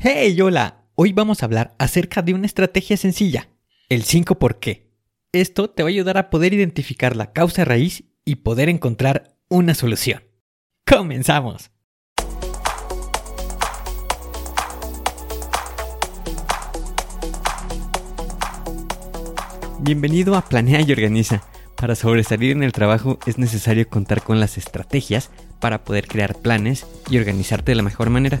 Hey, hola. Hoy vamos a hablar acerca de una estrategia sencilla, el 5 por qué. Esto te va a ayudar a poder identificar la causa raíz y poder encontrar una solución. ¡Comenzamos! Bienvenido a Planea y Organiza. Para sobresalir en el trabajo es necesario contar con las estrategias para poder crear planes y organizarte de la mejor manera.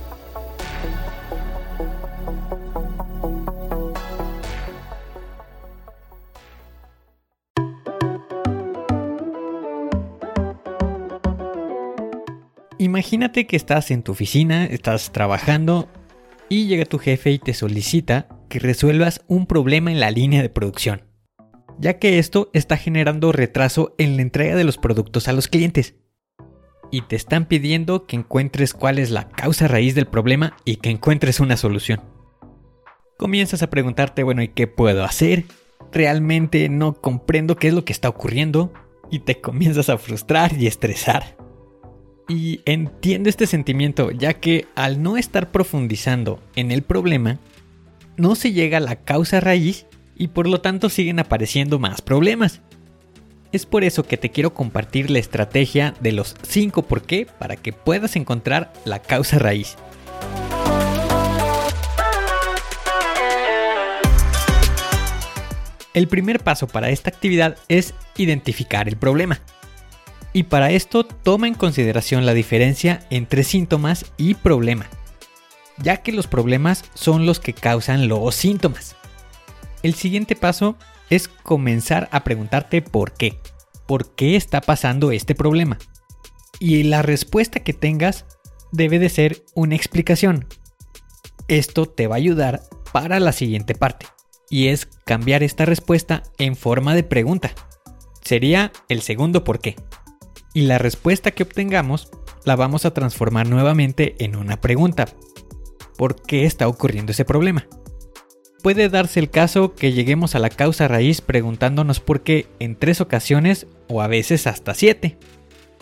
Imagínate que estás en tu oficina, estás trabajando y llega tu jefe y te solicita que resuelvas un problema en la línea de producción, ya que esto está generando retraso en la entrega de los productos a los clientes. Y te están pidiendo que encuentres cuál es la causa raíz del problema y que encuentres una solución. Comienzas a preguntarte, bueno, ¿y qué puedo hacer? Realmente no comprendo qué es lo que está ocurriendo y te comienzas a frustrar y estresar. Y entiendo este sentimiento, ya que al no estar profundizando en el problema, no se llega a la causa raíz y por lo tanto siguen apareciendo más problemas. Es por eso que te quiero compartir la estrategia de los 5 por qué para que puedas encontrar la causa raíz. El primer paso para esta actividad es identificar el problema. Y para esto toma en consideración la diferencia entre síntomas y problema, ya que los problemas son los que causan los síntomas. El siguiente paso es comenzar a preguntarte por qué. ¿Por qué está pasando este problema? Y la respuesta que tengas debe de ser una explicación. Esto te va a ayudar para la siguiente parte, y es cambiar esta respuesta en forma de pregunta. Sería el segundo por qué y la respuesta que obtengamos la vamos a transformar nuevamente en una pregunta. ¿Por qué está ocurriendo ese problema? Puede darse el caso que lleguemos a la causa raíz preguntándonos por qué en tres ocasiones o a veces hasta siete.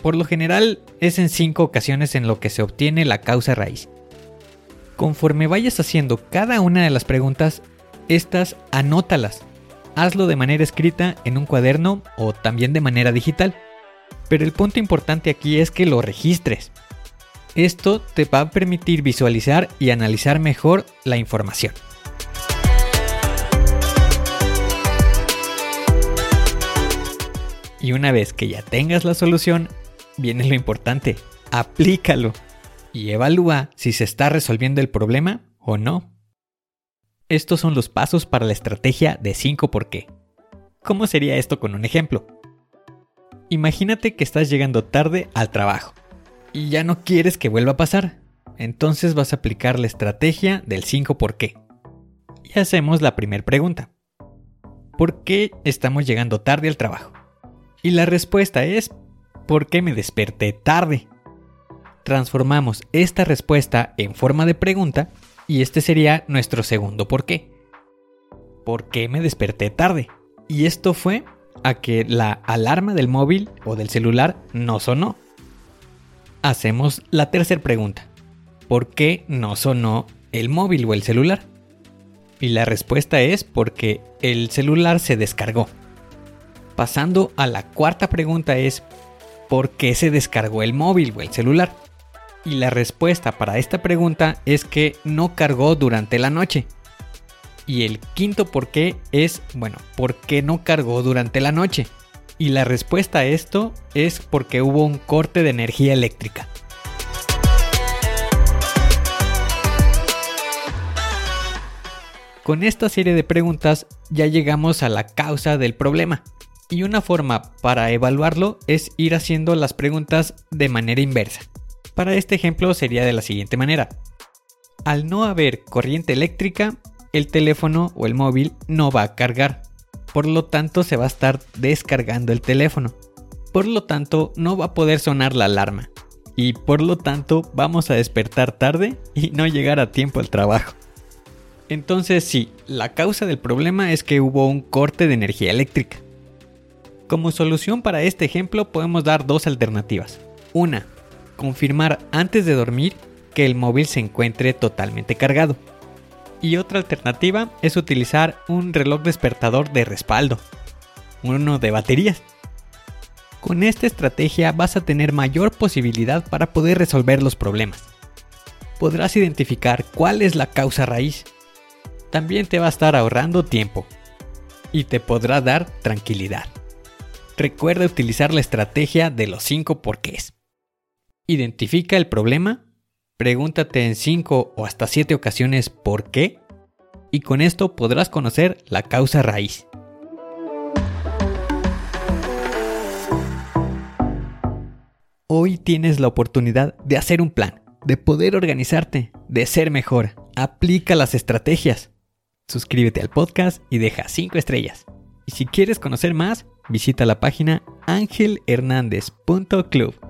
Por lo general es en cinco ocasiones en lo que se obtiene la causa raíz. Conforme vayas haciendo cada una de las preguntas, estas anótalas. Hazlo de manera escrita en un cuaderno o también de manera digital. Pero el punto importante aquí es que lo registres. Esto te va a permitir visualizar y analizar mejor la información. Y una vez que ya tengas la solución, viene lo importante, aplícalo y evalúa si se está resolviendo el problema o no. Estos son los pasos para la estrategia de 5 por qué. ¿Cómo sería esto con un ejemplo? Imagínate que estás llegando tarde al trabajo y ya no quieres que vuelva a pasar. Entonces vas a aplicar la estrategia del 5 por qué. Y hacemos la primera pregunta. ¿Por qué estamos llegando tarde al trabajo? Y la respuesta es ¿por qué me desperté tarde? Transformamos esta respuesta en forma de pregunta y este sería nuestro segundo por qué. ¿Por qué me desperté tarde? Y esto fue a que la alarma del móvil o del celular no sonó. Hacemos la tercera pregunta. ¿Por qué no sonó el móvil o el celular? Y la respuesta es porque el celular se descargó. Pasando a la cuarta pregunta es ¿por qué se descargó el móvil o el celular? Y la respuesta para esta pregunta es que no cargó durante la noche. Y el quinto por qué es, bueno, ¿por qué no cargó durante la noche? Y la respuesta a esto es porque hubo un corte de energía eléctrica. Con esta serie de preguntas ya llegamos a la causa del problema. Y una forma para evaluarlo es ir haciendo las preguntas de manera inversa. Para este ejemplo sería de la siguiente manera. Al no haber corriente eléctrica, el teléfono o el móvil no va a cargar. Por lo tanto, se va a estar descargando el teléfono. Por lo tanto, no va a poder sonar la alarma. Y por lo tanto, vamos a despertar tarde y no llegar a tiempo al trabajo. Entonces sí, la causa del problema es que hubo un corte de energía eléctrica. Como solución para este ejemplo podemos dar dos alternativas. Una, confirmar antes de dormir que el móvil se encuentre totalmente cargado. Y otra alternativa es utilizar un reloj despertador de respaldo, uno de baterías. Con esta estrategia vas a tener mayor posibilidad para poder resolver los problemas. Podrás identificar cuál es la causa raíz. También te va a estar ahorrando tiempo y te podrá dar tranquilidad. Recuerda utilizar la estrategia de los 5 porqués. Identifica el problema Pregúntate en 5 o hasta 7 ocasiones por qué y con esto podrás conocer la causa raíz. Hoy tienes la oportunidad de hacer un plan, de poder organizarte, de ser mejor. Aplica las estrategias. Suscríbete al podcast y deja 5 estrellas. Y si quieres conocer más, visita la página angelhernandez.club.